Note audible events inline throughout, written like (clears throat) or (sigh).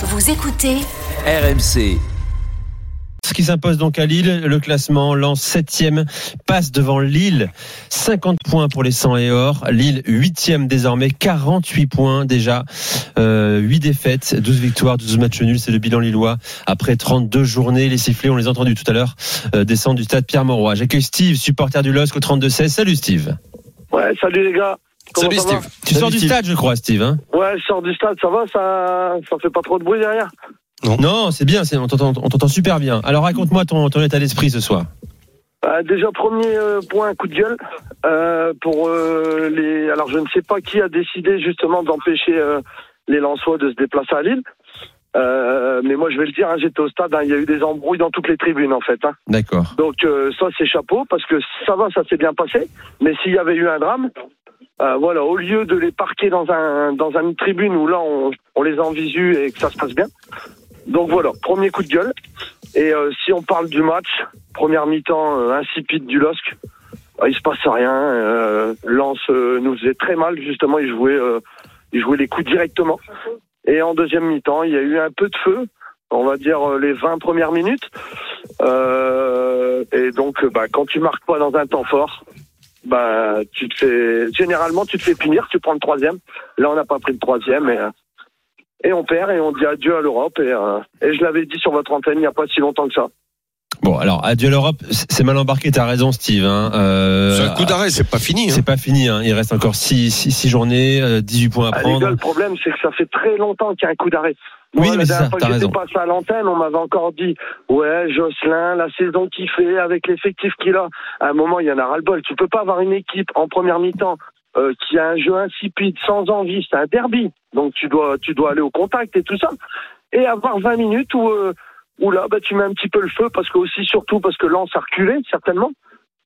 Vous écoutez RMC. Ce qui s'impose donc à Lille, le classement lance 7 passe devant Lille, 50 points pour les 100 et or. Lille 8 désormais, 48 points déjà, euh, 8 défaites, 12 victoires, 12 matchs nuls, c'est le bilan lillois. Après 32 journées, les sifflets, on les a entendus tout à l'heure, euh, descendent du stade Pierre-Mauroy. J'accueille Steve, supporter du LOSC au 32-16. Salut Steve. Ouais, salut les gars. Comment Salut ça va Steve. Tu sors du stade je crois Steve. Hein Ouais, je sors du stade, ça va, ça, ça fait pas trop de bruit derrière non, c'est bien, on t'entend super bien. Alors raconte-moi ton, ton état d'esprit ce soir. Euh, Déjà, premier euh, point, coup de gueule. Euh, pour euh, les. Alors, je ne sais pas qui a décidé justement d'empêcher euh, les Lensois de se déplacer à Lille. Euh, mais moi, je vais le dire, hein, j'étais au stade, hein, il y a eu des embrouilles dans toutes les tribunes en fait. hein. D'accord. Donc euh, ça, c'est chapeau parce que ça va, ça s'est bien passé. Mais s'il y avait eu un drame, euh, voilà, au lieu de les parquer dans un dans une tribune où là on, on les a en visu et que ça se passe bien. Donc voilà, premier coup de gueule. Et euh, si on parle du match, première mi-temps euh, insipide du LOSC, euh, il se passe rien. Euh, Lens euh, nous faisait très mal justement, il jouait il jouait les coups directement. Et en deuxième mi-temps, il y a eu un peu de feu, on va dire les 20 premières minutes. Et donc, bah, quand tu marques pas dans un temps fort, bah, tu te fais, généralement, tu te fais punir, tu prends le troisième. Là, on n'a pas pris le troisième et, euh, et on perd et on dit adieu à l'Europe. Et, euh, et je l'avais dit sur votre antenne il n'y a pas si longtemps que ça. Bon, alors adieu l'Europe, c'est mal embarqué, t'as raison Steve. Hein. Euh, C'est un coup d'arrêt, c'est pas fini. hein. C'est pas fini, hein. il reste encore 6 six, six journées, euh, 18 points à Ah, gars, prendre. le problème, c'est que ça fait très longtemps qu'il y a un coup d'arrêt. Oui, Moi, mais la c'est dernière ça, fois que j'étais passé à l'antenne, on m'avait encore dit Ouais, Jocelyn, la saison qu'il fait avec l'effectif qu'il a, à un moment, il y en a ras-le-bol. Tu peux pas avoir une équipe en première mi-temps euh, qui a un jeu insipide, sans envie. C'est un derby. Donc, tu dois, tu dois aller au contact et tout ça. Et avoir 20 minutes où, euh, où là, bah, tu mets un petit peu le feu, parce que aussi, surtout, parce que Lens a reculé, certainement.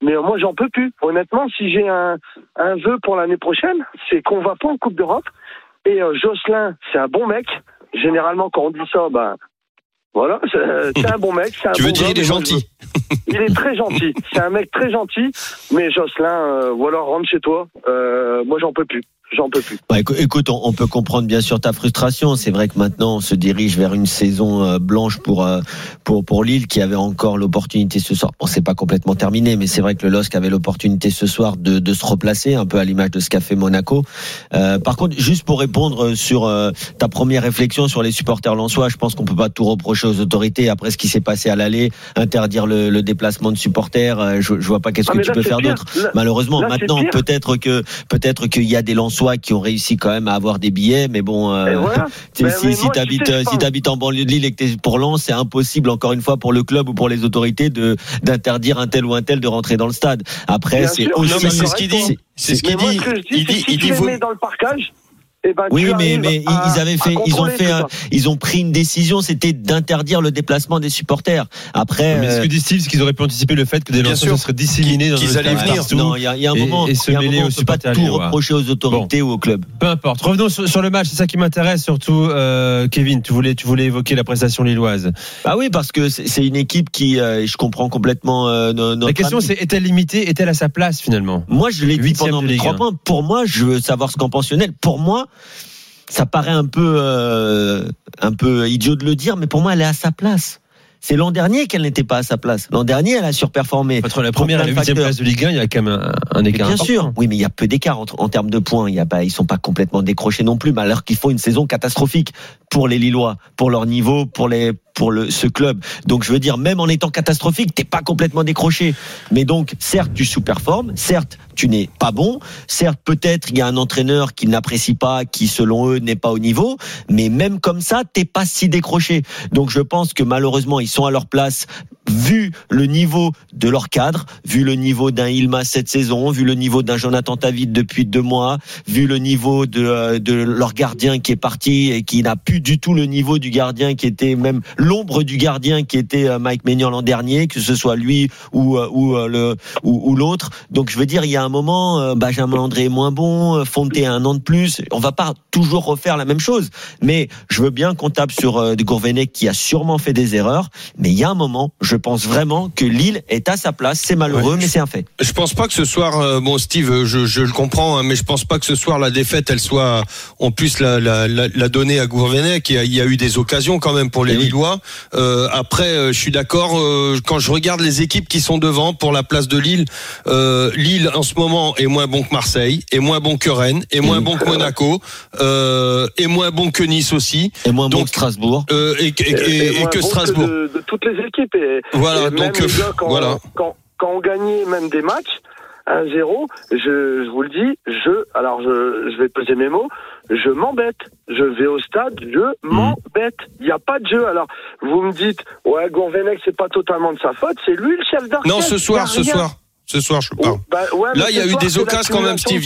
Mais euh, moi, j'en peux plus. Honnêtement, si j'ai un, un vœu pour l'année prochaine, c'est qu'on va pas en Coupe d'Europe. Et euh, Jocelyn, c'est un bon mec. Généralement, quand on dit ça, ben voilà, c'est c'est un bon mec. un (laughs) Tu veux dire, il est gentil. Il est très gentil. C'est un mec très gentil. Mais Jocelyn, euh, voilà, rentre chez toi. Euh, moi, j'en peux plus. J'en peux plus. Bah, écou- écoute, on, on peut comprendre bien sûr ta frustration. C'est vrai que maintenant on se dirige vers une saison euh, blanche pour euh, pour pour Lille qui avait encore l'opportunité ce soir. Bon, c'est pas complètement terminé, mais c'est vrai que le LOSC avait l'opportunité ce soir de, de se replacer un peu à l'image de ce qu'a fait Monaco. Euh, par contre, juste pour répondre sur euh, ta première réflexion sur les supporters lensois, je pense qu'on peut pas tout reprocher aux autorités après ce qui s'est passé à l'aller, interdire le, le déplacement de supporters. euh, je, je vois pas qu'est-ce Ah, que tu là, peux faire d'autre. Malheureusement, Là, maintenant peut-être que peut-être qu'il y a des Lensois qui ont réussi quand même à avoir des billets, mais bon, euh, voilà. (laughs) tu Mais- si, mais si tu si pense- t'habites en banlieue de Lille et que t'es pour Lens, c'est impossible encore une fois pour le club ou pour les autorités de d'interdire un tel ou un tel de rentrer dans le stade. Après, c'est aussi c'est ce qu'il dit. C'est ce qu'il dit. ce que je dis, Il dit, si il tu dit, les vaut- mets dans le parcage, eh ben, Oui, mais mais ils- à- ils avaient fait, ils ont fait, un- ils ont pris une décision, c'était d'interdire le déplacement des supporters. Après, Mais ce euh, que dit Steve, c'est qu'ils auraient pu anticiper le fait que des lanceurs seraient disséminés dans Qu'ils le allaient venir. partout. non, il y a, il y a un et- moment, et se il y a un mêler moment, aux on peut pas tout reprocher aux autorités ou au club. Peu importe. Revenons sur, sur le match, c'est ça qui m'intéresse surtout. Euh, Kevin, tu voulais, tu voulais évoquer la prestation lilloise. Ah oui, parce que c'est une équipe qui, euh, je comprends complètement. euh, no- La notre question, c'est est-elle limitée, est-elle à sa place finalement? Moi, je l'ai dit Huitième pendant trois 1. points. Pour moi, je veux savoir ce qu'en pense Lionel. Pour moi, ça paraît un peu, euh, un peu idiot de le dire, mais pour moi, elle est à sa place. C'est l'an dernier qu'elle n'était pas à sa place. L'an dernier, elle a surperformé. Entre la première et la huitième place de Ligue 1, il y a quand même un, un écart. Bien important. sûr, oui, mais il y a peu d'écart en, en termes de points. Il y a pas, ils sont pas complètement décrochés non plus, mais alors qu'ils font une saison catastrophique pour les Lillois, pour leur niveau, pour les, pour le, ce club. Donc, je veux dire, même en étant catastrophique, t'es pas complètement décroché. Mais donc, certes, tu sous-performes, certes, tu n'es pas bon, certes, peut-être il y a un entraîneur qui n'apprécie pas, qui selon eux n'est pas au niveau, mais même comme ça, t'es pas si décroché. Donc, je pense que malheureusement, ils sont à leur place vu le niveau de leur cadre, vu le niveau d'un Ilma cette saison, vu le niveau d'un Jonathan David depuis deux mois, vu le niveau de, euh, de leur gardien qui est parti et qui n'a plus du tout le niveau du gardien qui était même l'ombre du gardien qui était euh, Mike Maignan l'an dernier, que ce soit lui ou euh, ou, ou l'autre. Donc je veux dire, il y a un moment, euh, Benjamin André est moins bon, euh, Fonte a un an de plus. On va pas toujours refaire la même chose, mais je veux bien qu'on tape sur euh, de Gourvenec qui a sûrement fait des erreurs, mais il y a un moment, je pense vraiment que Lille est à sa place. C'est malheureux, Ouais. mais c'est un fait. Je pense pas que ce soir, euh, bon Steve, je, je le comprends, hein, mais je pense pas que ce soir la défaite, elle soit, on puisse la, la, la, la donner à y, a, il y a eu des occasions quand même pour les Eh oui. Lillois. Euh, après, je suis d'accord. euh, quand je regarde les équipes qui sont devant pour la place de Lille, Lille en ce moment est moins bon que Marseille, est moins bon que Rennes, est moins bon que Monaco, euh, est moins bon que Nice aussi, Et moins bon que Strasbourg. euh, et, et- et- et moins que bon Strasbourg. de, de toutes les équipes. Et, Voilà, donc les euh, gars, quand, voilà. quand, quand on gagnait même des matchs, 1-0, je, je vous le dis, je, alors je, je vais peser mes mots, je m'embête. Je vais au stade, je Hmm. m'embête. Il n'y a pas de jeu. Alors, vous me dites, ouais, Gourvenec, c'est pas totalement de sa faute, c'est lui le chef d'orchestre. Non, ce soir, ce soir, ce soir, je parle. Oh, bah, ouais, Là, il y a eu des occasions quand même, Steve.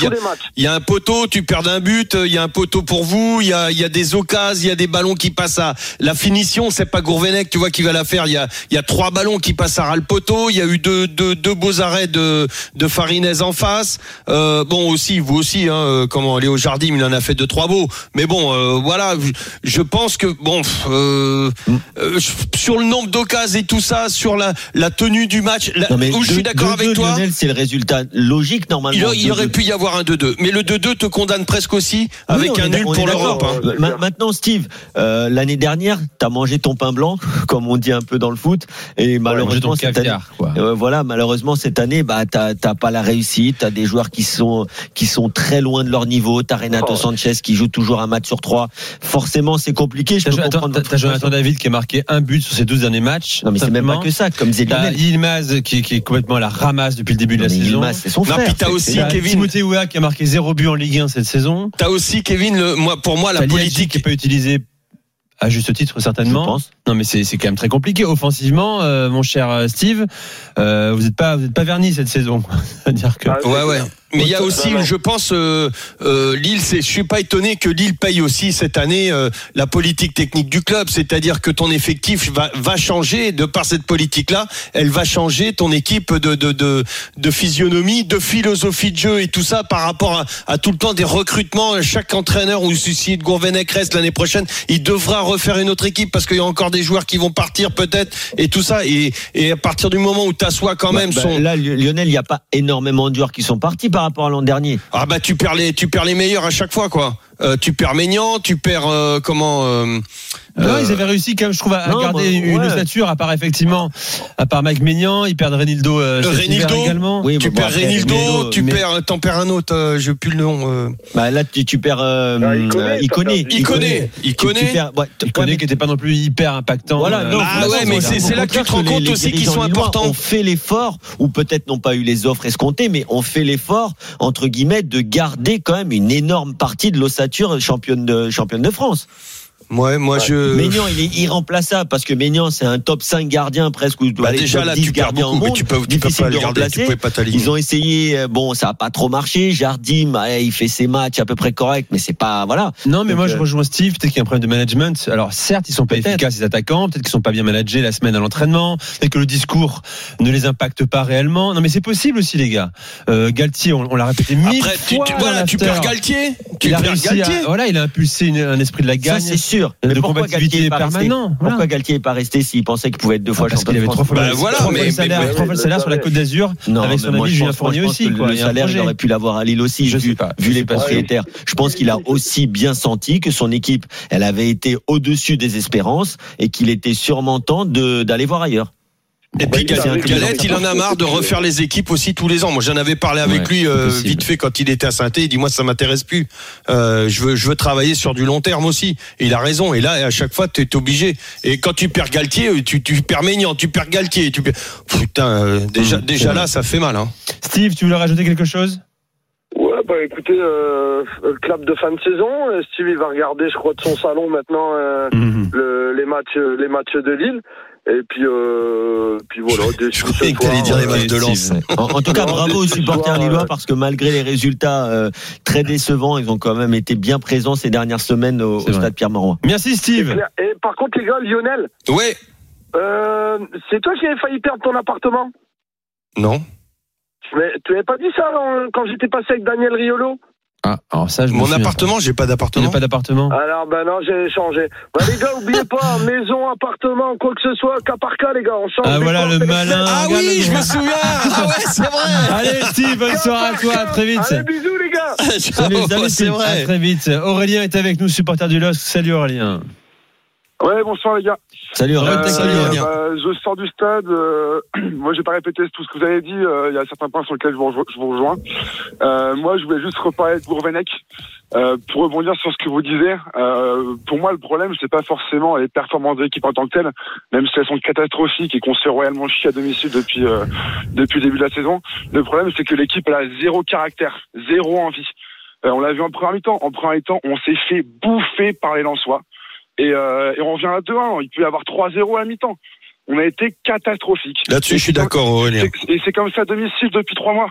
Il y a- un poteau, tu perds d'un but, il y a un poteau pour vous, il y a, il y a des occasions, il y a des ballons qui passent à la finition, c'est pas Gourvenec, tu vois, qui va la faire. Il y a, il y a trois ballons qui passent à ras le poteau, il y a eu deux, deux, deux beaux arrêts de, de Farinez en face. Euh, bon, aussi, vous aussi, hein, euh, comment, Léo Jardim, il en a fait deux, trois beaux. Mais bon, euh, voilà, je- je pense que, bon, pff, euh, euh, sur le nombre d'occasions et tout ça, sur la, la tenue du match, la- Non, mais où je suis d'accord avec deux, toi. Lionel, c'est le résultat logique normalement. Il, a- il Deux- aurait pu y avoir un 2-2, mais le 2-2 te condamne presque aussi avec Oui, un nul pour l'Europe. hein. Ma- Maintenant, Steve, euh, l'année dernière, t'as mangé ton pain blanc, (laughs) comme on dit un peu dans le foot, et malheureusement cette année, caviar, euh, voilà, malheureusement cette année, bah t'as t'as pas la réussite, t'as des joueurs qui sont qui sont très loin de leur niveau, t'as Renato Oh. Sanchez qui joue toujours un match sur trois. Forcément, c'est compliqué. Je peux joué- comprendre t'as- Jonathan. David qui a marqué un but sur ses 12 derniers matchs. Non mais c'est même pas que ça, comme Lionel. Yilmaz qui, qui est complètement à la ramasse depuis le début de la Non, saison. Yilmaz, c'est son Non, frère. puis t'as aussi Kevin. Timothée Ouah qui a marqué zéro but en Ligue 1 cette saison. T'as aussi Kevin, le, moi, pour moi la T'as politique. qui n'est pas utilisé à juste titre je certainement. pense. Non mais c'est c'est quand même très compliqué offensivement, euh, mon cher euh, Steve. euh, vous n'êtes pas vous êtes pas verni cette saison. (laughs) C'est-à-dire que Ah, Ouais, ouais. Mais il y a aussi, je pense, euh, euh, Lille. Je suis pas étonné que Lille paye aussi cette année euh, la politique technique du club. C'est-à-dire que ton effectif va, va changer de par cette politique-là. Elle va changer ton équipe de, de, de, de physionomie, de philosophie de jeu et tout ça par rapport à, à tout le temps des recrutements. Chaque entraîneur ou si de Gourvenec reste l'année prochaine, il devra refaire une autre équipe parce qu'il y a encore des joueurs qui vont partir peut-être et tout ça. Et, et à partir du moment où t'assois quand Bah, même bah, son Là, Lionel, il n'y a pas énormément de joueurs qui sont partis par rapport à l'an dernier. Ah bah tu perds les tu perds les meilleurs à chaque fois quoi. Euh, tu perds Maignan, tu perds euh, comment euh, Non, euh, ils avaient réussi quand même, je trouve, à, non, garder bah, une ouais. ossature, à part effectivement, à part Mike Maignan, ils perdent Renildo, euh, Renildo, également. Oui, tu bon, perds après, Renildo, Renildo, tu mais- perds t'en perds un autre, euh, j'ai plus le nom. Euh. Bah là, tu, tu perds euh, Ah, Iconé, euh, Iconé. Iconé, Tu- Iconé. qui n'était pas non plus hyper impactant. Voilà, euh, non, Ah ouais, mais c'est- là que tu te rends compte aussi qu'ils sont importants. ont fait l'effort, ou peut-être n'ont pas eu les offres escomptées, mais ont fait l'effort, entre guillemets, de garder quand même une énorme partie de l'ossature championne de, championne de France. Ouais, moi je Maignan, il est irremplaçable parce que Maignan, c'est un top 5 gardien presque. Ou bah, déjà top là 10 tu perds beaucoup, mais tu peux tu peux pas le garder, tu pouvais pas t'aligner. Ils ont essayé, euh, bon, ça a pas trop marché. Jardim, ouais, il fait ses matchs à peu près corrects, mais c'est pas, voilà. Non, mais Donc, moi je euh, rejoins Steve. Peut-être qu'il y a un problème de management. Alors certes, ils sont pas efficaces les attaquants. Peut-être qu'ils sont pas bien managés la semaine à l'entraînement. Peut-être que le discours ne les impacte pas réellement. Non, mais c'est possible aussi, les gars. Euh, Galtier, on, on l'a répété mille Après fois. tu- voilà, perds Galtier, tu Il a perds réussi Galtier. à, voilà, il a impulsé une- un esprit de la gagne. Sûr. de Mais pourquoi Galtier est pas resté voilà. Pourquoi Galtier est pas resté s'il pensait qu'il pouvait être deux fois Ah, parce champion qu'il de avait trois fois, Bah, le- voilà, trois fois le salaire, mais- trois fois le salaire sur la Côte d'Azur Non, avec mais son moi, ami je Julien pense- Fournier aussi. quoi. Le salaire, il aurait pu l'avoir à Lille aussi, Je vu, sais pas. vu les propriétaires. Je pense qu'il a aussi bien senti que son équipe, elle avait été au-dessus des espérances et qu'il était sûrement temps de- d'aller voir ailleurs. Et puis Galette, il en a marre de refaire les équipes aussi tous les ans. Moi, j'en avais parlé avec Ouais, lui euh, vite fait quand il était à saint Il dit moi ça m'intéresse plus. Euh, je veux je veux travailler sur du long terme aussi. Et il a raison. Et là à chaque fois tu es obligé. Et quand tu perds Galtier, tu, tu perds Maignan, tu perds Galtier, tu perds... putain euh, déjà Mmh, déjà là ça fait mal. Hein. Steve, tu voulais rajouter quelque chose? Ouais, bah écoutez, euh, le clap de fin de saison. euh, Steve, il va regarder, je crois, de son salon maintenant euh, le, les matchs, les matchs de Lille. Et puis, euh, puis voilà. Je croyais que t'allais dire les matchs de Lens. En, en tout cas, Non, bravo aux supporters lillois parce que malgré les résultats euh, très décevants, ils ont quand même été bien présents ces dernières semaines au, stade Pierre-Mauroy. Merci Steve. Et par contre, les gars, Lionel, Ouais. euh, c'est toi qui avais failli perdre ton appartement? Non. Mais tu avais pas dit ça hein, quand j'étais passé avec Daniel Riolo? Ah, alors ça, je me Mon appartement, j'ai pas d'appartement. pas d'appartement Alors, ben non, j'ai changé. Bah, les gars, oubliez pas, (laughs) maison, appartement, quoi que ce soit, cas par cas, les gars, on change. Ah voilà le malin. Ah oui, je me souviens. Ah ouais, c'est vrai. (laughs) Allez Steve, bonne soirée à toi, à très vite. Allez, bisous, les gars. (laughs) Salut, salut, c'est Steve. À vrai. très vite. Aurélien est avec nous, supporter du LOSC. Salut Aurélien. Ouais, bonsoir les gars. Salut Aurélien. Euh, salut, Aurélien. bah, je sors du stade. euh, (clears throat) moi, j'ai pas répété tout ce que vous avez dit. euh, Il y a certains points sur lesquels je vous rejoins. Je vous rejoins. Euh, moi, je voulais juste reparler de Gourvenec euh, pour rebondir sur ce que vous disiez. Euh, pour moi, le problème, c'est pas forcément les performances de l'équipe en tant que telles, même si elles sont catastrophiques et qu'on se fait royalement chier à domicile depuis euh, depuis le début de la saison. Le problème, c'est que l'équipe a zéro caractère, zéro envie. Euh, on l'a vu en première mi-temps. En première mi-temps, on s'est fait bouffer par les Lensois. Et, euh, et on revient à 2-1. Il peut y avoir 3-0 à mi-temps. On a été catastrophique. Là-dessus, je suis d'accord, Aurélien. Et c'est comme ça à domicile depuis trois mois.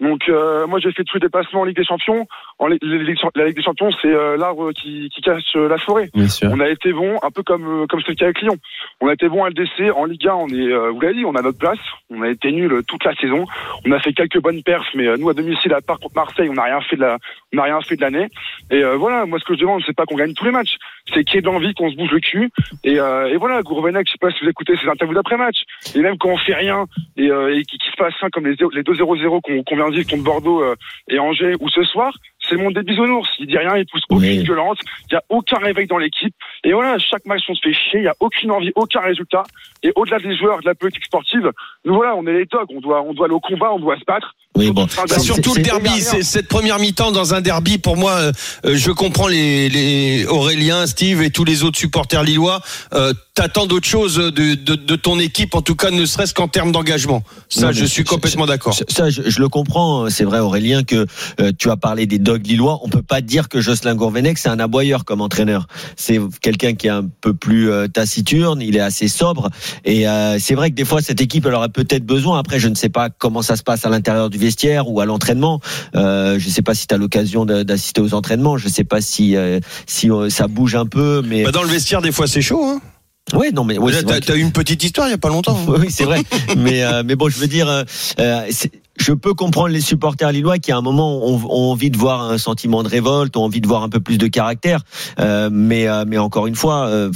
Donc euh, moi j'ai fait tous les déplacements en Ligue des Champions. En Ligue- Ligue- la Ligue des Champions c'est euh, l'arbre qui, qui cache euh, la forêt. On a été bon, un peu comme euh, comme c'est le cas avec Lyon. On a été bon à LDC, en Liga on est, euh, vous l'avez dit, on a notre place. On a été nul toute la saison. On a fait quelques bonnes perfs, mais euh, nous à domicile à part contre Marseille, on n'a rien fait de la, on n'a rien fait de l'année. Et euh, voilà, moi ce que je demande c'est pas qu'on gagne tous les matchs, c'est qu'il y ait de l'envie, qu'on se bouge le cul. Et, euh, et voilà, Gourvenec, je sais pas si vous écoutez ses interviews d'après match. Et même quand on fait rien et, euh, et qu'il qu'il se passe rien comme les, les 2-0-0 qu'on vient de vivre contre Bordeaux euh, et Angers ou ce soir, c'est le monde des bisounours. Il dit rien, il pousse aucune Oui. violence. Il y a aucun réveil dans l'équipe. Et voilà, chaque match on se fait chier. Il y a aucune envie, aucun résultat. Et au-delà des joueurs, de la politique sportive, nous voilà, on est les dogs. On doit, on doit aller au combat, on doit se battre. Oui, bon. Enfin, Bah, surtout le derby, cette première mi-temps dans un derby. Pour moi, euh, euh, je comprends les, les Aurélien, Steve et tous les autres supporters lillois. Euh, T'attends d'autres choses de, de, de ton équipe, en tout cas, ne serait-ce qu'en termes d'engagement. Ça, Non, je suis complètement d'accord. Ça, je, je le comprends. C'est vrai, Aurélien, que euh, tu as parlé des dogs lillois. On peut pas dire que Jocelyn Gourvenec, c'est un aboyeur comme entraîneur. C'est quelqu'un qui est un peu plus euh, taciturne. Il est assez sobre. Et euh, c'est vrai que des fois, cette équipe, elle aurait peut-être besoin. Après, je ne sais pas comment ça se passe à l'intérieur du vestiaire ou à l'entraînement. Euh, je sais pas si tu as l'occasion d'assister aux entraînements. Je sais pas si euh, si euh, ça bouge un peu. Mais Bah, dans le vestiaire, des fois, c'est chaud. Hein. ouais, non, mais ouais, T'as eu une petite histoire il y a pas longtemps. hein. (laughs) oui, c'est vrai. (laughs) mais euh, mais bon, je veux dire, euh, je peux comprendre les supporters lillois qui à un moment ont, envie de voir un sentiment de révolte, ont envie de voir un peu plus de caractère. Euh, mais euh, mais encore une fois, euh,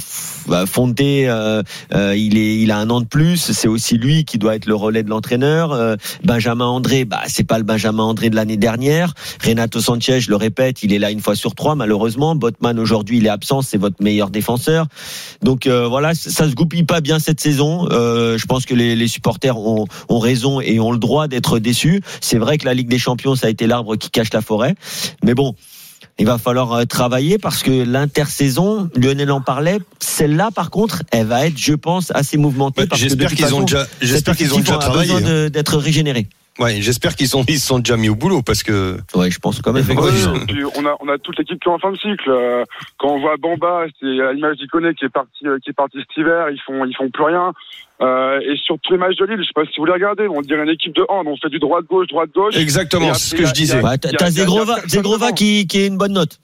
bah, Fonte, euh, euh, il est il a un an de plus. C'est aussi lui qui doit être le relais de l'entraîneur. Euh, Benjamin André, bah c'est pas le Benjamin André de l'année dernière. Renato Sanchez, je le répète, il est là une fois sur trois malheureusement. Botman aujourd'hui il est absent, c'est votre meilleur défenseur. Donc voilà, ça se goupille pas bien cette saison. Je pense que les, les supporters ont, ont raison et ont le droit d'être C'est vrai que la Ligue des Champions, ça a été l'arbre qui cache la forêt. Mais bon, il va falloir euh, travailler parce que l'intersaison, Lionel en parlait, celle-là par contre, elle va être, je pense, assez mouvementée. J'espère qu'ils ont déjà, j'espère qu'ils ont déjà travaillé. besoin de- d'être régénéré. Ouais, j'espère qu'ils sont, ils se sont déjà mis au boulot parce que. Ouais, je pense quand même. Ouais, on a on a toute l'équipe qui est en fin de cycle. Euh, Quand on voit Bamba, c'est l'image d'Iconé qui est parti euh, qui est parti cet hiver, ils font ils font plus rien. Euh, et sur tous les matchs de Lille, je sais pas si vous les regardez, on dirait une équipe de hand, on fait du droite gauche droite gauche. Exactement, c'est ce que je disais. T'as Zegrova, qui, qui est une bonne note.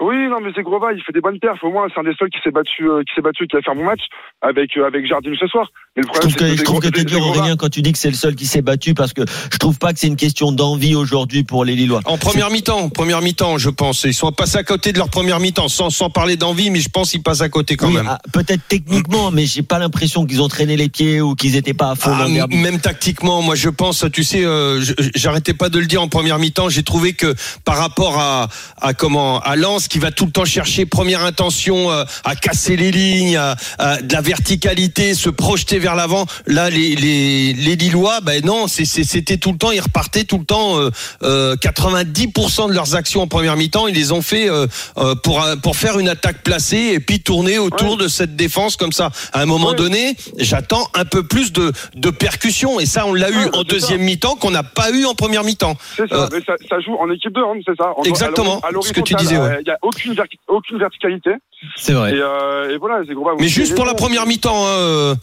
Oui, non, mais Zegrova, il fait des bonnes perfs. Au moins, c'est un des seuls qui s'est battu, euh, qui s'est battu, qui a fait un bon match avec euh, avec Jardim ce soir. Mais le Je problème, trouve que, c'est je trouve que t'es dur, Aurélien, quand tu dis que c'est le seul qui s'est battu, parce que je trouve pas que c'est une question d'envie aujourd'hui pour les Lillois. En première mi-temps, première mi-temps, je pense. Ils sont passés à côté de leur première mi-temps, sans, sans parler d'envie, mais je pense qu'ils passent à côté quand Oui, même. ah, Peut-être techniquement, mais j'ai pas l'impression qu'ils ont traîné les pieds ou qu'ils étaient pas à fond Ah, dans même tactiquement, moi je pense, tu sais, euh, je- j'arrêtais pas de le dire en première mi-temps. J'ai trouvé que par rapport à, à comment à Lens qui va tout le temps chercher première intention euh, à casser les lignes, à, à de la verticalité, se projeter vers l'avant. Là, les les les Lillois, ben non, c'était tout le temps, ils repartaient tout le temps. euh, euh, 90% de leurs actions en première mi-temps, ils les ont fait euh, euh, pour pour faire une attaque placée et puis tourner autour Ouais. de cette défense comme ça. À un moment Ouais. donné, j'attends un peu plus de de percussion et ça on l'a eu en deuxième mi-temps qu'on n'a pas eu en première mi-temps. C'est ça, Euh, mais ça, ça joue en équipe de hand, c'est ça. En- Exactement, à ce que tu disais, ouais. Il a aucune verti- aucune verticalité. C'est vrai. Et, euh, et voilà, Zegrova. Mais juste pour la première mi-temps. hein, euh,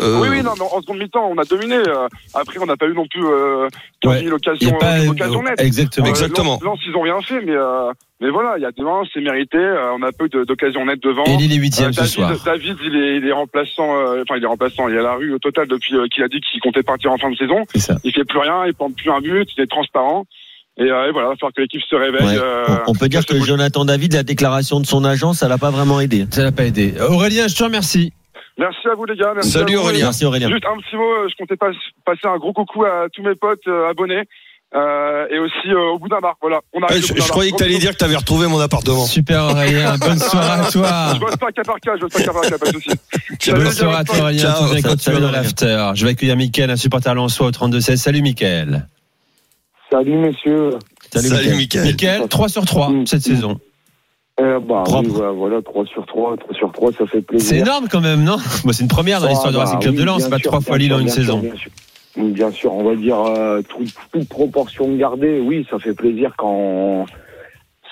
euh, Oui, oui, non, mais en seconde mi-temps, on a dominé. euh, Après, on n'a pas eu non plus euh, 15 000 Il y occasions, a pas euh, occasions nettes. exactement. Euh, Exactement. Lens, ils ont rien fait, mais mais voilà, il y a devant, c'est mérité. on a peu d'occasions nettes devant. Et Lille est huitième Euh, ce David, soir. David, il est, il est remplaçant. Enfin, il est remplaçant. Il est à la rue au total depuis qu'il a dit qu'il comptait partir en fin de saison. C'est ça. Il fait plus rien, il prend plus un but, il est transparent. Et, euh, et voilà, il va falloir que l'équipe se réveille. Ouais. euh, On- peut dire que Jonathan David, la déclaration de son agent, ça l'a pas vraiment aidé. Ça n'a pas aidé. Aurélien, je te remercie. Merci à vous les gars. Merci Salut, à vous. Aurélien. Merci Aurélien. Juste un petit mot, euh, je comptais pas- passer un gros coucou à tous mes potes euh, abonnés euh, et aussi euh, au bout d'un bar. Voilà, on Ouais, arrive. je, d'un je bar. croyais que tu allais dire que tu avais retrouvé mon appartement. Super Aurélien, (laughs) bonne soirée à toi. Je bosse pas cas par cas, je bosse pas cas par cas, pas de souci. Salut, Bonne soirée à toi Aurélien, Ciao, ça- dans l'after. Je vais accueillir Mickaël, un supporter lensois au 32-16. Salut Mickaël. Salut messieurs. Salut, Salut, Mickaël. Mickaël. Mickaël, 3 sur 3 Mm. cette saison. Euh, bah, oui, voilà, voilà, 3 sur 3, 3 sur 3, ça fait plaisir. C'est énorme quand même, non? Moi, C'est une première dans Ah, l'histoire du bah, Racing Club oui, de Lens, pas sûr, trois fois bien Lille en une bien saison. Bien sûr, Oui, Bien sûr, on va dire euh, tout- toute proportion gardée, oui, ça fait plaisir quand,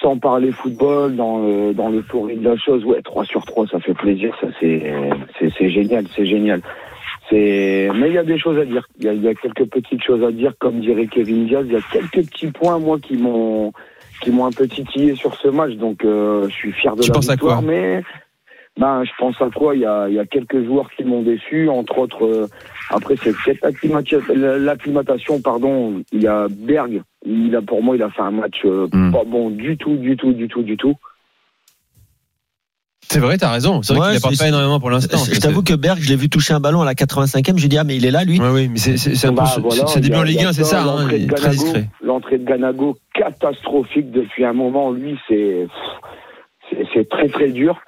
sans parler football, dans, le- dans l'euphorie de la chose, ouais, 3 sur 3, ça fait plaisir, ça c'est génial, c'est génial. C'est, mais il y a des choses à dire. Il y a, il y a quelques petites choses à dire, comme dirait Kevin Diaz. Il y a quelques petits points, moi, qui m'ont, qui m'ont un peu titillé sur ce match. Donc, euh, je suis fier de Tu la victoire. mais, ben, je pense à quoi? Il y a, il y a quelques joueurs qui m'ont déçu, entre autres. euh, après, c'est l'acclimatation, pardon. Il y a Berg. Il a, pour moi, il a fait un match euh, Hmm. pas bon du tout, du tout, du tout, du tout. C'est vrai, t'as raison. C'est vrai Ouais, qu'il apporte c'est- pas énormément pour l'instant. Je t'avoue que Berg, je l'ai vu toucher un ballon à la 85e. Je dis ah mais il est là lui. Oui, oui, mais c'est c'est- c'est un peu Bah, ce- voilà, c'est début en Ligue il y a 1, c'est ça, hein, l'entrée il est de très Ganago- discret. L'entrée de Ganago catastrophique depuis un moment. Lui, c'est c'est- c'est très très dur.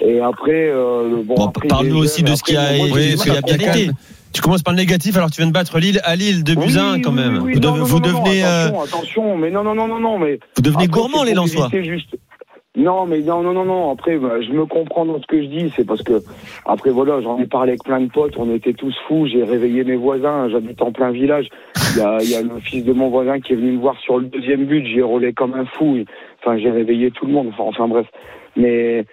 Et après, euh, bon, Bon, après, parle-nous aussi de ce qui a- moi, oui, j'ai du parce mal qu'il y a bien calme. Tu commences par le négatif, alors tu viens de battre Lille à Lille, 2 buts Oui, 1 quand même. oui, oui, Vous non, devez- non, vous non, non, devenez, euh, attention, attention, mais non, non, non, non, non, mais Vous devenez c'est les Lensois. juste. Non, mais non, non, non, non. Après, bah, je me comprends dans ce que je dis. C'est parce que, après, voilà, j'en ai parlé avec plein de potes. On était tous fous. J'ai réveillé mes voisins. J'habite en plein village. Il y a, y a le fils de mon voisin qui est venu me voir sur le deuxième but. J'ai roulé comme un fou. Enfin, j'ai réveillé tout le monde. Enfin, enfin bref. Mais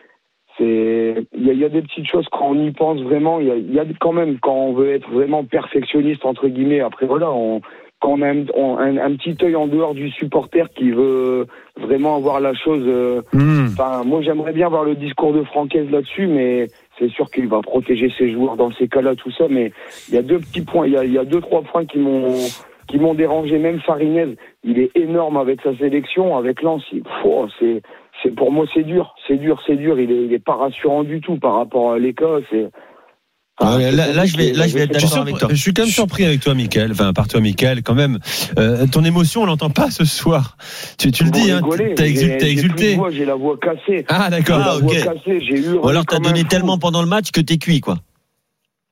c'est, il y a, y a des petites choses quand on y pense vraiment. Il y a, y a quand même quand on veut être vraiment perfectionniste entre guillemets. Après, voilà, on, quand on a un, on- un, un petit œil en dehors du supporter qui veut vraiment avoir la chose. euh, Hmm. Enfin, moi, j'aimerais bien voir le discours de Francaise là-dessus, mais c'est sûr qu'il va protéger ses joueurs dans ces cas-là, tout ça. Mais il y a deux petits points, il y a, il y a deux, trois points qui m'ont qui m'ont dérangé. Même Farinez, il est énorme avec sa sélection, avec Lens. c'est c'est pour moi c'est dur, c'est dur, c'est dur. Il est, il est pas rassurant du tout par rapport à l'Écosse. et- Ouais, c'est là- là, je vais- là, je vais être Je suis, d'accord avec surpris- toi. je suis quand même surpris avec toi, Michael. Enfin, par toi, Michael, quand même. Euh, ton émotion, on l'entend pas ce soir. Tu, tu le dis, hein, t'as exulté. exulté. J'ai la voix cassée. Ah, d'accord. Ah, J'ai la ok. voix cassée, j'ai eu. Ou alors t'as donné tellement pendant le match que t'es cuit quoi.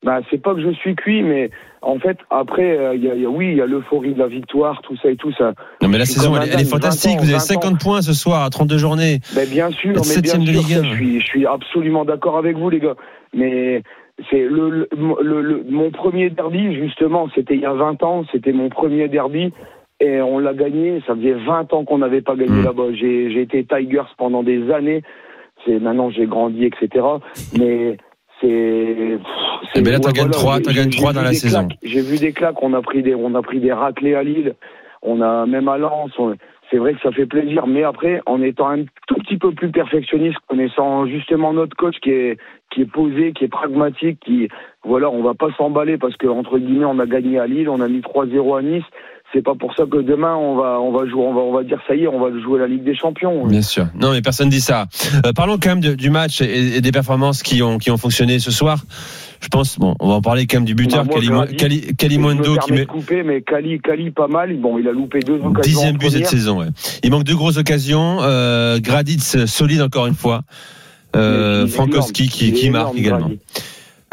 Bah, c'est pas que je suis cuit, mais en fait, après, euh, il y a, il y a- oui, il y a l'euphorie de la victoire, tout ça et tout ça. Non, mais la saison, elle, est dingue, 20 fantastique. ans, Vous avez 20 50 points ce soir à 32 journées. Ben, bien sûr, mais bien septième de sûr, Ligue ça, 1. je suis, je suis absolument d'accord avec vous, les gars. Mais c'est le, le, le- mon premier derby, justement, c'était il y a 20 ans, c'était mon premier derby. Et on l'a gagné, ça faisait 20 ans qu'on n'avait pas gagné Mm. là-bas. J'ai j'ai été Tigers pendant des années. C'est maintenant j'ai grandi, etc. Mais c'est. Eh ben là, j'ai- t'en gagnes j'ai trois vu dans la saison. J'ai vu des claques. On a pris des, on a pris des raclés à Lille. On a même à Lens. on- c'est vrai que ça fait plaisir, mais après, en étant un tout petit peu plus perfectionniste, connaissant justement notre coach qui est qui est posé, qui est pragmatique, qui voilà, on va pas s'emballer parce que entre guillemets, on a gagné à Lille, on a mis 3-0 à Nice. C'est pas pour ça que demain on va on va jouer, on va on va dire ça y est, on va jouer la Ligue des Champions. Bien sûr. Non, mais personne dit ça. Euh, parlons quand même du match et, et des performances qui ont, qui ont fonctionné ce soir. Je pense, bon, on va en parler quand même du buteur, Bah, moi, Je me Kalimondo, qui met de couper, mais Kali, Kali pas mal. Bon, il a loupé deux occasions. dixième but cette saison. Ouais. Il manque deux grosses occasions. Euh, Graditz solide encore une fois. Euh, Frankowski qui, qui marque énorme, également.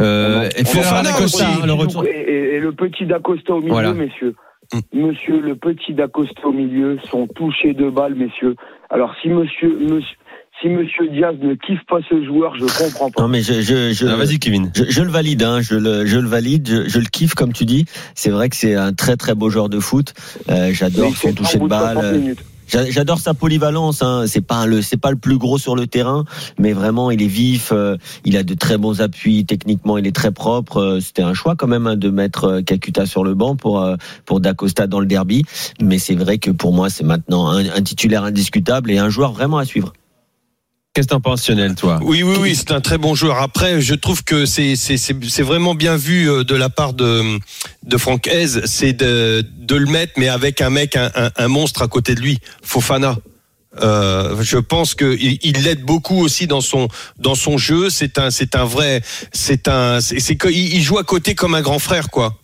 Euh, et Ferran Acosta, aussi. hein, le retour. Et, le petit d'Acosta au milieu, Voilà. messieurs. Mm. Monsieur, le petit d'Acosta au milieu sont touchés de balles, messieurs. Alors, si monsieur, monsieur, si monsieur Diaz ne kiffe pas ce joueur, je comprends pas. Non mais je je je, Ah, Vas-y, Kevin. je, je le valide, hein, je le je le valide, je, je le kiffe comme tu dis. C'est vrai que c'est un très très beau joueur de foot. Euh, J'adore son toucher de balle. 60 minutes. J'a- J'adore sa polyvalence. Hein. C'est pas le, c'est pas le plus gros sur le terrain, mais vraiment il est vif. euh, il a de très bons appuis. Techniquement, il est très propre. euh, C'était un choix quand même hein, de mettre euh, Kakuta sur le banc pour euh, pour Dacosta dans le derby. Mais c'est vrai que pour moi, c'est maintenant un, un titulaire indiscutable et un joueur vraiment à suivre. Qu'est-ce que t'en toi? Oui, oui, oui, c'est un très bon joueur. Après, je trouve que c'est c'est vraiment bien vu euh, de la part de de Franck Hez, c'est de de le mettre, mais avec un mec, un, un, un monstre à côté de lui, Fofana. Euh, je pense que il l'aide beaucoup aussi dans son dans son jeu. C'est un c'est un vrai c'est un c'est il joue à côté comme un grand frère quoi.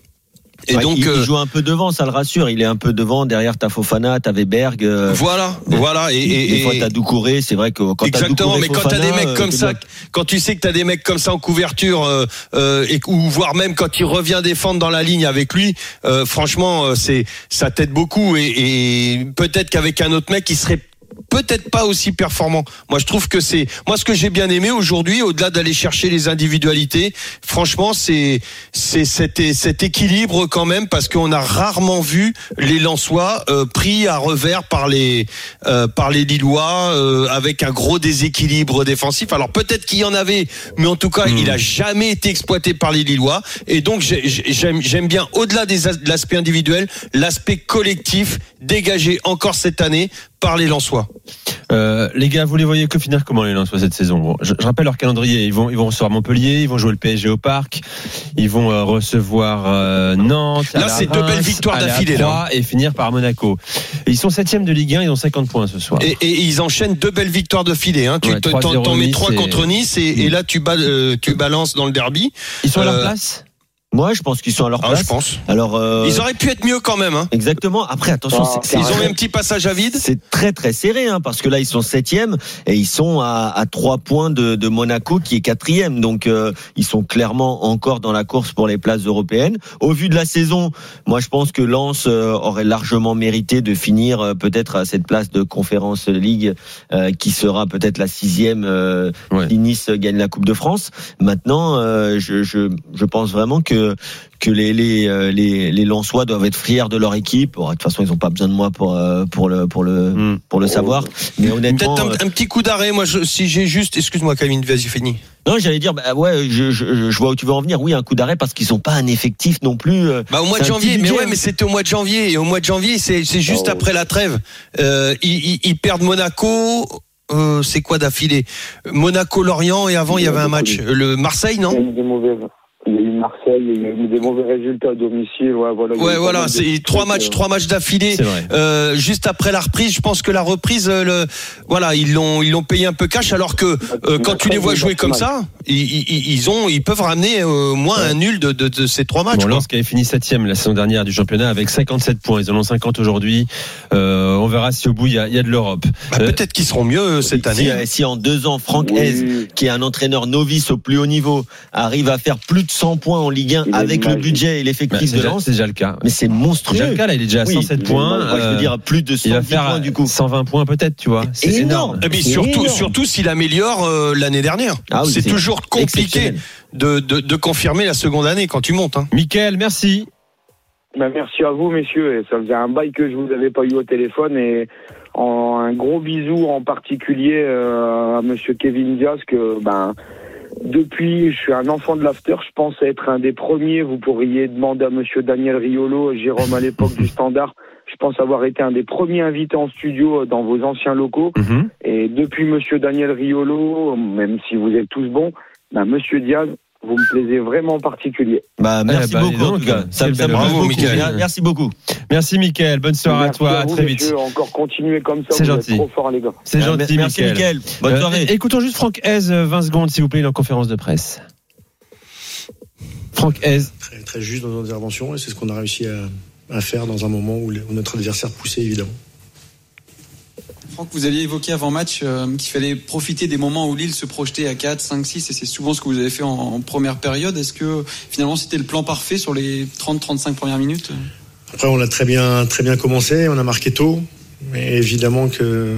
Et Ouais, donc il, il euh, joue un peu devant, ça le rassure. Il est un peu devant. Derrière, t'as Fofana, t'as Weberg. euh, voilà voilà et, et, des fois, t'as Doucouré. C'est vrai que quand t'as Exactement, Doucouré, mais quand t'as des Fofana, mecs euh, comme t'es ça, bien. quand tu sais que t'as des mecs comme ça en couverture, euh, euh, et ou voire même quand il revient défendre dans la ligne avec lui, euh, franchement, euh, c'est ça t'aide beaucoup et, et peut-être qu'avec un autre mec, il serait peut-être pas aussi performant. Moi, je trouve que c'est moi ce que j'ai bien aimé aujourd'hui, au-delà d'aller chercher les individualités. Franchement, c'est c'est cet, cet équilibre quand même parce qu'on a rarement vu les Lensois euh, pris à revers par les euh, par les Lillois euh, avec un gros déséquilibre défensif. Alors peut-être qu'il y en avait, mais en tout cas, il a jamais été exploité par les Lillois. Et donc j'ai- j'ai- j'aime j'aime bien au-delà de l'aspect individuel, l'aspect collectif dégagé encore cette année par les Lensois. Euh, les gars, vous les voyez que finir comment les Lensois cette saison Bon, je, je rappelle leur calendrier. Ils vont, ils vont recevoir Montpellier, ils vont jouer le PSG au Parc, ils vont euh, recevoir euh, Nantes. Là, c'est deux belles victoires d'affilée, là. Et finir par Monaco. Et ils sont septième de Ligue 1, ils ont 50 points ce soir. Et, et ils enchaînent deux belles victoires de filet. Hein. Tu Ouais, t'en- 3-0 t'en mets trois contre Nice et, et là tu, bal- euh, tu balances dans le derby. Ils sont à leur Euh, place? Moi, je pense qu'ils sont à leur Ah, place. je pense. Alors, euh, Ils auraient pu être mieux quand même. Hein. exactement. Après, attention, Ah, c'est- Ils ont eu un petit passage à vide. C'est très très serré hein, parce que là ils sont septième et ils sont à, à trois points de, de Monaco qui est quatrième donc euh, ils sont clairement encore dans la course pour les places européennes. Au vu de la saison, moi je pense que Lens euh, aurait largement mérité de finir euh, peut-être à cette place de Conférence League euh, qui sera peut-être la sixième euh, Ouais. si Nice gagne la Coupe de France. Maintenant, euh, je, je, je pense vraiment que que les les euh, les, les Lensois doivent être fiers de leur équipe. Bon, de toute façon, ils ont pas besoin de moi pour euh, pour le pour le Hmm. pour le savoir. Mais honnêtement, Peut-être un, un petit coup d'arrêt. Moi, je, si j'ai juste, excuse-moi, Camille, vas-y, fini. euh, non, j'allais dire, bah ouais, je, je, je vois où tu veux en venir. Oui, un coup d'arrêt parce qu'ils sont pas un effectif non plus. euh, Bah au mois de janvier, mais ouais, mais c'était au mois de janvier et au mois de janvier, c'est c'est juste Oh. après la trêve. Euh, ils, ils- ils perdent Monaco. Euh, c'est quoi d'affilée? Monaco, Lorient et avant il y avait un match. Le Marseille, Il y a non. Il y a eu Marseille, il y a eu des mauvais résultats à domicile. Ouais, voilà, Ouais, c'est trucs, trois matchs, euh, trois matchs d'affilée. Euh, juste après la reprise, je pense que la reprise, euh, le, voilà, ils l'ont, ils l'ont payé un peu cash, alors que euh, quand tu les vois jouer comme ça, ils, ont, ils peuvent ramener euh, au moins un nul de, de, de ces trois matchs. Bon. Lens qui avait fini septième la saison dernière du championnat avec 57 points. Ils en ont 50 aujourd'hui. Euh, on verra si au bout il y a, il y a de l'Europe. Bah, Euh, peut-être qu'ils seront mieux cette si, année. euh, si en deux ans, Franck oui. Hez, qui est un entraîneur novice au plus haut niveau, arrive à faire plus de 100 points en Ligue 1 Il est avec le budget et bah, l'effectif c'est de déjà, Lens, c'est déjà le cas. mais c'est C'est monstrueux. déjà le cas là, il est déjà à Oui, 107 il est points. Moi, je veux Euh, dire plus de 110 il va faire points du coup. 120 points peut-être, tu vois. C'est Énorme. énorme. Et puis C'est surtout, énorme. surtout s'il améliore euh, l'année dernière. Ah oui, c'est toujours compliqué de, de, de confirmer la seconde année quand tu montes. Hein. Michael, merci. Ben, merci à vous, messieurs. Et ça faisait un bail que je vous avais pas eu au téléphone. Et en, un gros bisou en particulier euh, à monsieur Kevin Diaz, que ben, depuis, je suis un enfant de l'after. Je pense être un des premiers. Vous pourriez demander à monsieur Daniel Riolo, Jérôme à l'époque du Standard. Je pense avoir été un des premiers invités en studio dans vos anciens locaux. Mhm. Et depuis Monsieur Daniel Riolo, même si vous êtes tous bons, ben, Monsieur Diaz, vous me plaisez vraiment en particulier. Bah, merci Eh bah, dis beaucoup donc. Ça, ça bravo, beaucoup. Mickaël. Merci beaucoup. Merci Michael. Bonne soirée Merci à toi. À vous, très vite. messieurs. Encore continuez comme ça. C'est gentil. trop fort, les gars. C'est gentil, Merci Michael. Mickaël. Bonne Euh, soirée. écoutons juste Franck Hez, euh, 20 secondes s'il vous plaît, il est en conférence de presse. Franck Hez. très, très juste dans nos interventions et c'est ce qu'on a réussi à, à faire dans un moment où, le- où notre adversaire poussait évidemment. Franck, vous aviez évoqué avant match euh, qu'il fallait profiter des moments où Lille se projetait à 4, 5, 6 et c'est souvent ce que vous avez fait en, première période. Est-ce que finalement c'était le plan parfait sur les 30-35 premières minutes? Après on a très bien, très bien commencé, on a marqué tôt, mais évidemment que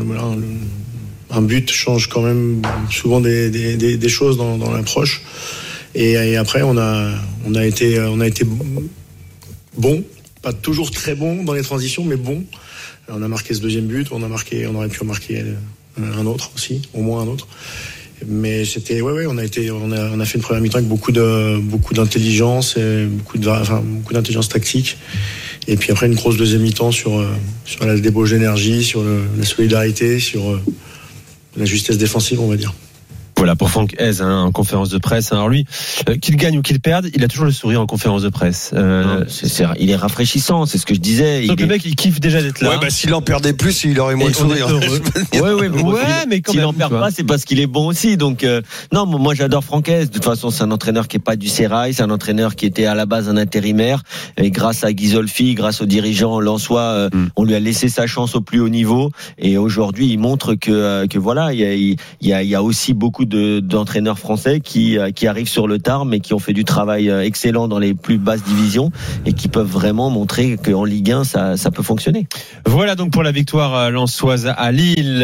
un but change quand même souvent des, choses dans, dans l'approche. Et, et après on a, on a été, on a été bon, pas toujours très bon dans les transitions, mais bon. On a marqué ce deuxième but, on a marqué, on aurait pu en marquer euh, un autre aussi, au moins un autre. Mais c'était, ouais, ouais, on a été, on a, on a fait une première mi-temps avec beaucoup de, beaucoup d'intelligence, et beaucoup de, enfin, beaucoup d'intelligence tactique. Et puis après une grosse deuxième mi-temps sur, euh, sur la débauche d'énergie, sur le- la solidarité, sur, euh, la justesse défensive, on va dire. Voilà pour Franck Hez hein, en conférence de presse. Alors lui, euh, qu'il gagne ou qu'il perde, il a toujours le sourire en conférence de presse. Euh, Non, c'est- c'est- il est rafraîchissant, c'est ce que je disais. donc Il le est- mec, il kiffe déjà d'être là. Ouais, bah s'il en perdait plus, il aurait moins de sourire. (laughs) Ouais, ouais, mais, Ouais, mais quand s'il en perd pas, c'est parce qu'il est bon aussi. Donc, euh, non, moi, j'adore Francaise. De toute façon, c'est un entraîneur qui est pas du Sérail, c'est un entraîneur qui était à la base un intérimaire. Et grâce à Ghisolfi, grâce aux dirigeants Lensois, euh, Mm. on lui a laissé sa chance au plus haut niveau. Et aujourd'hui, il montre que, euh, que voilà, il y a, il y a, il y a aussi beaucoup de, d'entraîneurs français qui, euh, qui arrivent sur le tard, mais qui ont fait du travail euh, excellent dans les plus basses divisions et qui peuvent vraiment montrer qu'en Ligue 1, ça, ça peut fonctionner. Voilà donc pour la victoire euh, lensoise à Lille.